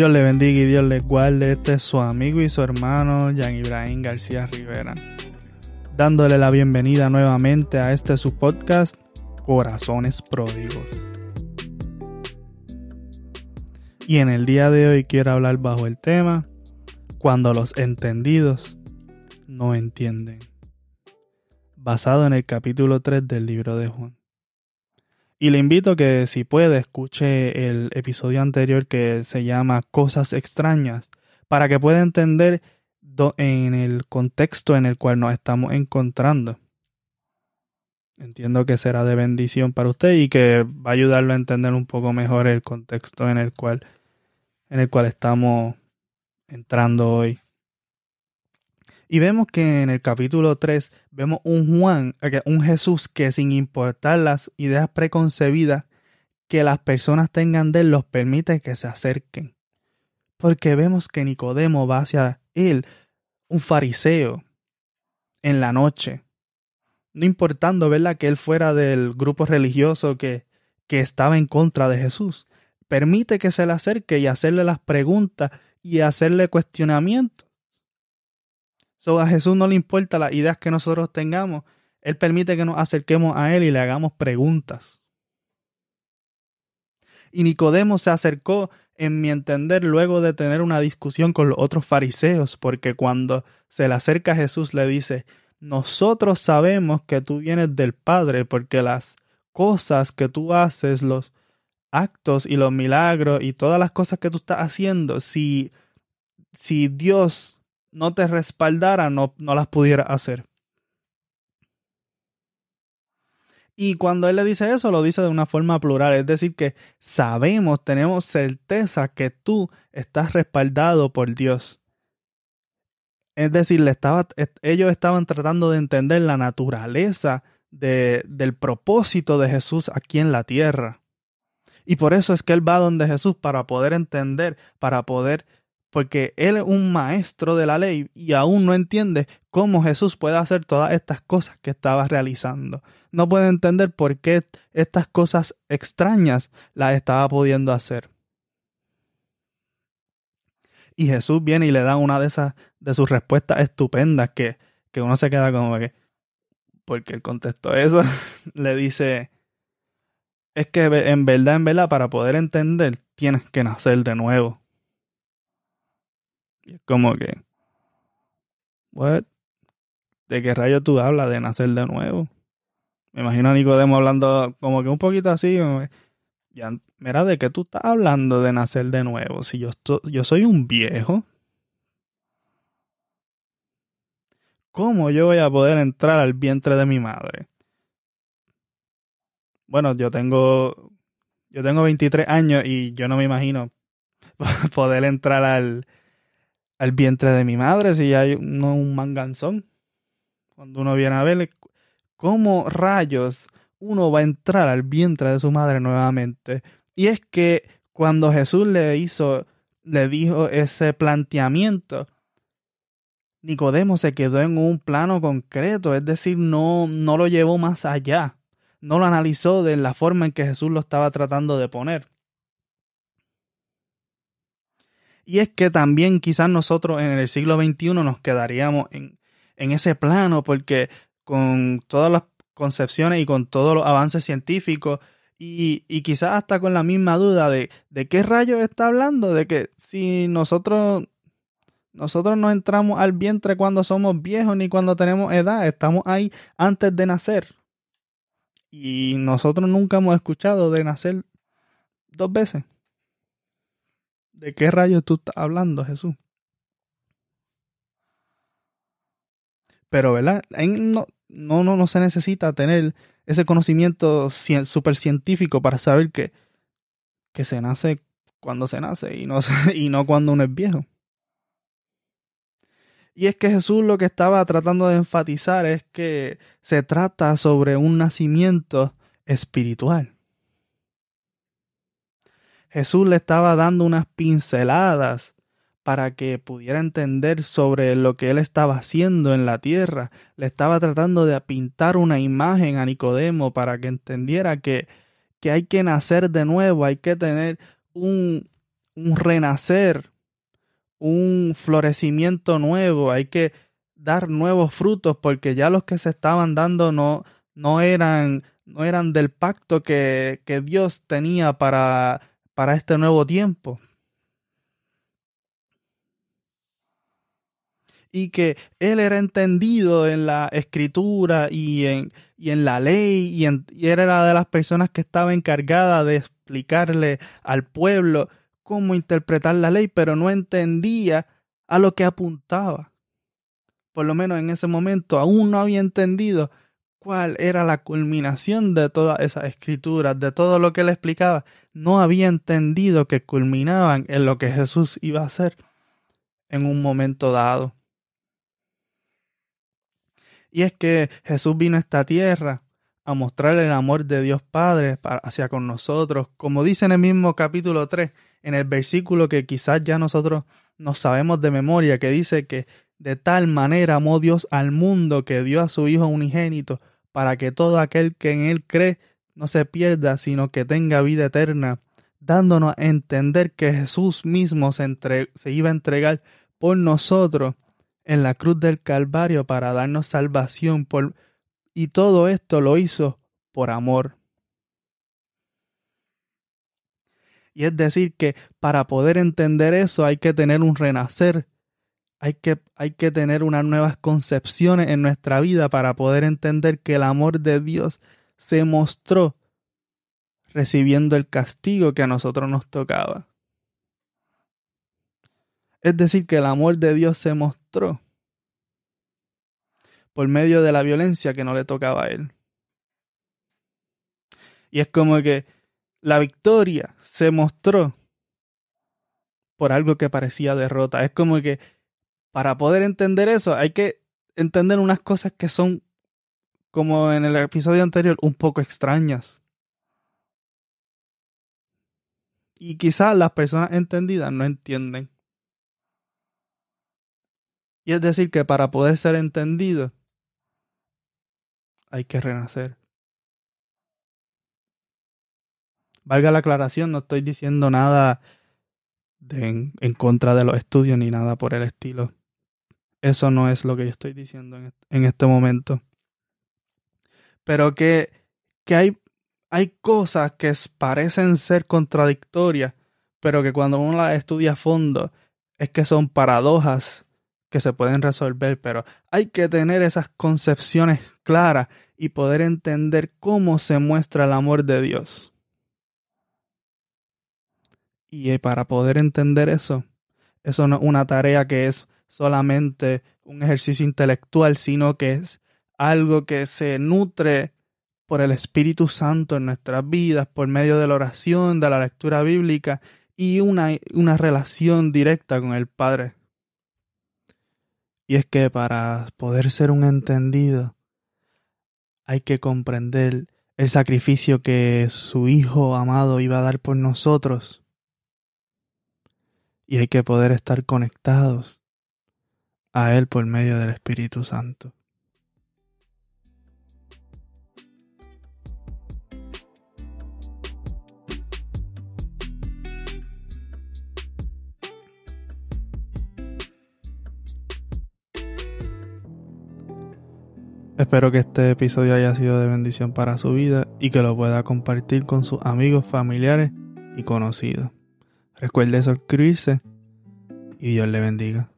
Dios le bendiga y Dios le guarde. Este es su amigo y su hermano Jan Ibrahim García Rivera. Dándole la bienvenida nuevamente a este su podcast Corazones Pródigos. Y en el día de hoy quiero hablar bajo el tema Cuando los entendidos no entienden. Basado en el capítulo 3 del libro de Juan. Y le invito a que si puede escuche el episodio anterior que se llama Cosas extrañas para que pueda entender en el contexto en el cual nos estamos encontrando. Entiendo que será de bendición para usted y que va a ayudarlo a entender un poco mejor el contexto en el cual en el cual estamos entrando hoy. Y vemos que en el capítulo 3 vemos un Juan, un Jesús que sin importar las ideas preconcebidas que las personas tengan de él, los permite que se acerquen. Porque vemos que Nicodemo va hacia él, un fariseo, en la noche. No importando, ¿verdad?, que él fuera del grupo religioso que, que estaba en contra de Jesús. Permite que se le acerque y hacerle las preguntas y hacerle cuestionamientos So, a Jesús no le importa las ideas que nosotros tengamos. Él permite que nos acerquemos a Él y le hagamos preguntas. Y Nicodemo se acercó, en mi entender, luego de tener una discusión con los otros fariseos, porque cuando se le acerca a Jesús le dice, nosotros sabemos que tú vienes del Padre, porque las cosas que tú haces, los actos y los milagros y todas las cosas que tú estás haciendo, si, si Dios no te respaldara, no, no las pudiera hacer. Y cuando él le dice eso, lo dice de una forma plural, es decir, que sabemos, tenemos certeza que tú estás respaldado por Dios. Es decir, le estaba, ellos estaban tratando de entender la naturaleza de, del propósito de Jesús aquí en la tierra. Y por eso es que él va donde Jesús para poder entender, para poder porque él es un maestro de la ley y aún no entiende cómo Jesús puede hacer todas estas cosas que estaba realizando. No puede entender por qué estas cosas extrañas las estaba pudiendo hacer. Y Jesús viene y le da una de esas de sus respuestas estupendas que, que uno se queda como que porque el contexto de eso le dice es que en verdad, en verdad, para poder entender, tienes que nacer de nuevo. Y es como que, what? ¿De qué rayo tú hablas de nacer de nuevo? Me imagino a Nicodemo hablando como que un poquito así. Mira, ¿de qué tú estás hablando de nacer de nuevo? Si yo, yo soy un viejo. ¿Cómo yo voy a poder entrar al vientre de mi madre? Bueno, yo tengo yo tengo 23 años y yo no me imagino poder entrar al, al vientre de mi madre si hay un manganzón. Cuando uno viene a ver cómo rayos uno va a entrar al vientre de su madre nuevamente. Y es que cuando Jesús le hizo, le dijo ese planteamiento, Nicodemo se quedó en un plano concreto, es decir, no, no lo llevó más allá, no lo analizó de la forma en que Jesús lo estaba tratando de poner. Y es que también quizás nosotros en el siglo XXI nos quedaríamos en, ese plano porque con todas las concepciones y con todos los avances científicos y, quizás hasta con la misma duda de, de qué rayos está hablando, de que si nosotros nosotros no entramos al vientre cuando somos viejos ni cuando tenemos edad, estamos ahí antes de nacer. Y nosotros nunca hemos escuchado de nacer dos veces. ¿De qué rayos tú estás hablando, Jesús? Pero, ¿verdad? No, no, no, no se necesita tener ese conocimiento super científico para saber que, que se nace cuando se nace y no, y no cuando uno es viejo. Y es que Jesús lo que estaba tratando de enfatizar es que se trata sobre un nacimiento espiritual. Jesús le estaba dando unas pinceladas para que pudiera entender sobre lo que él estaba haciendo en la tierra. Le estaba tratando de pintar una imagen a Nicodemo para que entendiera que, que hay que nacer de nuevo, hay que tener un, un renacer, un florecimiento nuevo, hay que dar nuevos frutos porque ya los que se estaban dando no, no, eran, no eran del pacto que, que Dios tenía para, para este nuevo tiempo. y que él era entendido en la escritura y en, y en la ley y, en, y era de las personas que estaba encargada de explicarle al pueblo cómo interpretar la ley, pero no entendía a lo que apuntaba. Por lo menos en ese momento aún no había entendido cuál era la culminación de todas esas escrituras, de todo lo que él explicaba. No había entendido que culminaban en lo que Jesús iba a hacer en un momento dado. Y es que Jesús vino a esta tierra a mostrar el amor de Dios Padre hacia con nosotros, como dice en el mismo capítulo 3, en el versículo que quizás ya nosotros nos sabemos de memoria, que dice que de tal manera amó Dios al mundo que dio a su Hijo unigénito, para que todo aquel que en él cree no se pierda, sino que tenga vida eterna, dándonos a entender que Jesús mismo se, iba a entregar por nosotros en la cruz del Calvario para darnos salvación por, y todo esto lo hizo por amor. Y es decir, que para poder entender eso hay que tener un renacer, hay que, hay que tener unas nuevas concepciones en nuestra vida para poder entender que el amor de Dios se mostró recibiendo el castigo que a nosotros nos tocaba. Es decir, que el amor de Dios se mostró por medio de la violencia que no le tocaba a él. Y es como que la victoria se mostró por algo que parecía derrota. Es como que para poder entender eso hay que entender unas cosas que son, como en el episodio anterior, un poco extrañas. Y quizás las personas entendidas no entienden. Y es decir, que para poder ser entendido, hay que renacer. Valga la aclaración, no estoy diciendo nada en, contra de los estudios ni nada por el estilo. Eso no es lo que yo estoy diciendo en, en este momento. Pero que, que hay, hay cosas que parecen ser contradictorias, pero que cuando uno las estudia a fondo es que son paradojas que se pueden resolver, pero hay que tener esas concepciones claras y poder entender cómo se muestra el amor de Dios. Y eh, para poder entender eso, eso no es una tarea que es solamente un ejercicio intelectual, sino que es algo que se nutre por el Espíritu Santo en nuestras vidas, por medio de la oración, de la lectura bíblica y una, una relación directa con el Padre. Y es que para poder ser un entendido hay que comprender el sacrificio que su Hijo amado iba a dar por nosotros. Y hay que poder estar conectados a Él por medio del Espíritu Santo. Espero que este episodio haya sido de bendición para su vida y que lo pueda compartir con sus amigos, familiares y conocidos. Recuerde suscribirse y Dios le bendiga.